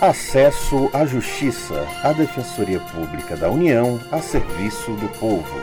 Acesso à Justiça, a Defensoria Pública da União a serviço do povo.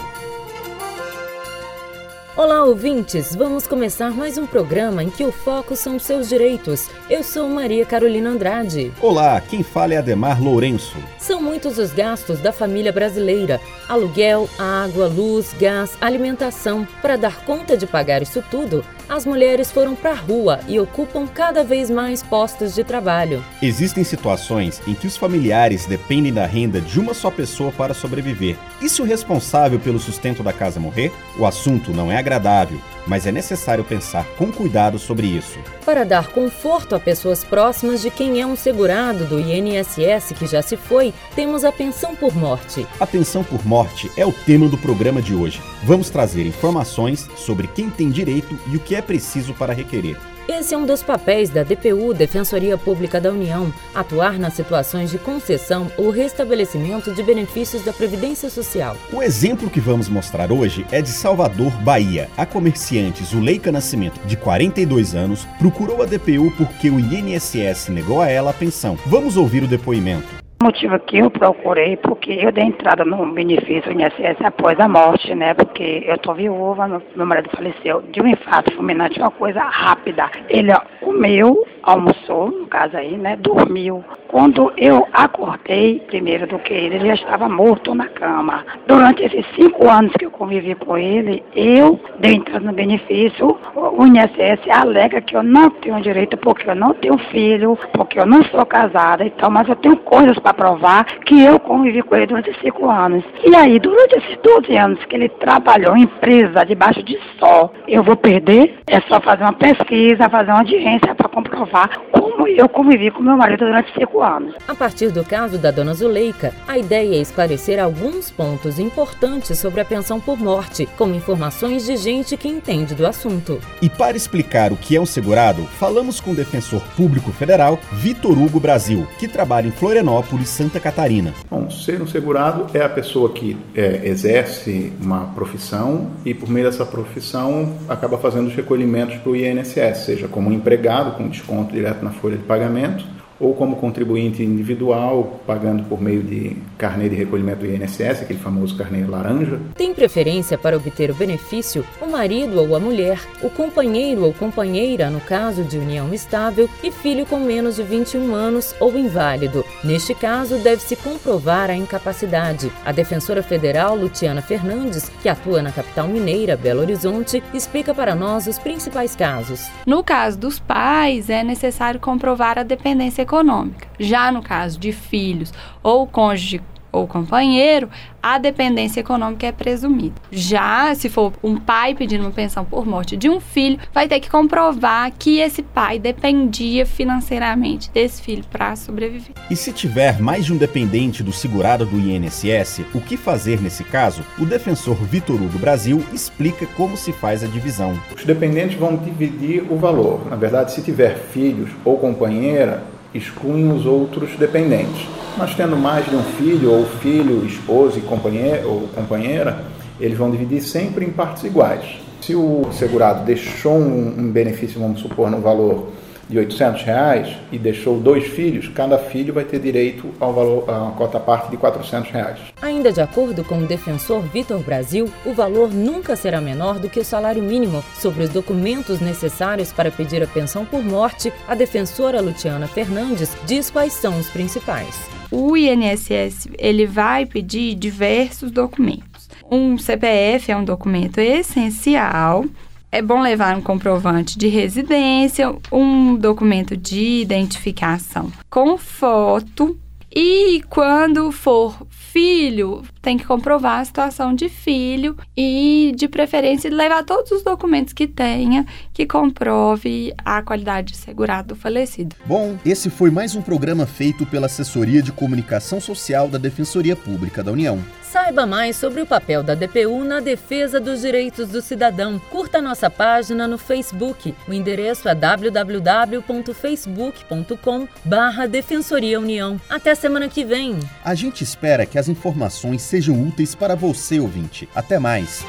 Olá, ouvintes! Vamos começar mais um programa em que o foco são seus direitos. Eu sou Maria Carolina Andrade. Olá, quem fala é Ademar Lourenço. São muitos os gastos da família brasileira: aluguel, água, luz, gás, alimentação. Para dar conta de pagar isso tudo, as mulheres foram para a rua e ocupam cada vez mais postos de trabalho. Existem situações em que os familiares dependem da renda de uma só pessoa para sobreviver. E se o responsável pelo sustento da casa morrer? O assunto não é agradável, mas é necessário pensar com cuidado sobre isso. Para dar conforto a pessoas próximas de quem é um segurado do INSS que já se foi, temos a pensão por morte. A pensão por morte é o tema do programa de hoje. Vamos trazer informações sobre quem tem direito e o que é preciso para requerer. Esse é um dos papéis da DPU, Defensoria Pública da União, atuar nas situações de concessão ou restabelecimento de benefícios da Previdência Social. O exemplo que vamos mostrar hoje é de Salvador, Bahia. A comerciante Zuleika Nascimento, de 42 anos, procurou a DPU porque o INSS negou a ela a pensão. Vamos ouvir o depoimento. O motivo que eu procurei, porque eu dei entrada no benefício INSS após a morte, né? Porque eu tô viúva, meu, marido faleceu de um infarto fulminante, uma coisa rápida. Ele comeu, almoçou, no caso aí, né? Dormiu. Quando eu acordei, primeiro do que ele, ele já estava morto na cama. Durante esses cinco anos que eu convivi com ele, eu dei entrada no benefício, o INSS alega que eu não tenho direito porque eu não tenho filho, porque eu não sou casada, então, mas eu tenho coisas para provar que eu convivi com ele durante cinco anos. E aí, durante esses 12 anos que ele trabalhou em empresa debaixo de sol, eu vou perder? É só fazer uma pesquisa, fazer uma audiência para comprovar como eu convivi com meu marido durante cinco anos. A partir do caso da dona Zuleika, a ideia é esclarecer alguns pontos importantes sobre a pensão por morte, com informações de gente que entende do assunto. E para explicar o que é um segurado, falamos com o defensor público federal Vitor Hugo Brasil, que trabalha em Florianópolis Florianópolis, Santa Catarina. Bom, ser um segurado é a pessoa que é, exerce uma profissão e, por meio dessa profissão, acaba fazendo os recolhimentos para o INSS, seja como empregado, com desconto direto na folha de pagamento, ou como contribuinte individual, pagando por meio de carnê de recolhimento do INSS, aquele famoso carnê laranja. Tem preferência para obter o benefício o marido ou a mulher, o companheiro ou companheira no caso de união estável e filho com menos de 21 anos ou inválido. Neste caso, deve-se comprovar a incapacidade. A defensora federal Luciana Fernandes, que atua na capital mineira, Belo Horizonte, explica para nós os principais casos. No caso dos pais, é necessário comprovar a dependência econômica. Já no caso de filhos ou cônjuge ou companheiro, a dependência econômica é presumida. Já se for um pai pedindo uma pensão por morte de um filho, vai ter que comprovar que esse pai dependia financeiramente desse filho para sobreviver. E se tiver mais de um dependente do segurado do INSS, o que fazer nesse caso? O defensor Vitor Hugo Brasil explica como se faz a divisão. Os dependentes vão dividir o valor. Na verdade, se tiver filhos ou companheira, excluem os outros dependentes. Mas tendo mais de um filho, ou filho, esposa e companheiro, ou companheira, eles vão dividir sempre em partes iguais. Se o segurado deixou um benefício, vamos supor, no valor de 800 reais e deixou dois filhos, cada filho vai ter direito ao valor, a cota parte de 400 reais. Ainda de acordo com o defensor Vitor Brasil, o valor nunca será menor do que o salário mínimo. Sobre os documentos necessários para pedir a pensão por morte, a defensora Luciana Fernandes diz quais são os principais. O INSS ele vai pedir diversos documentos. Um CPF é um documento essencial é bom levar um comprovante de residência, um documento de identificação com foto e quando for filho, tem que comprovar a situação de filho e, de preferência, levar todos os documentos que tenha que comprove a qualidade de segurado do falecido. Bom, esse foi mais um programa feito pela Assessoria de Comunicação Social da Defensoria Pública da União. Saiba mais sobre o papel da DPU na defesa dos direitos do cidadão. Curta nossa página no Facebook. O endereço é www.facebook.com/barra Defensoria União. Até semana que vem. A gente espera que as informações sejam úteis para você, ouvinte. Até mais.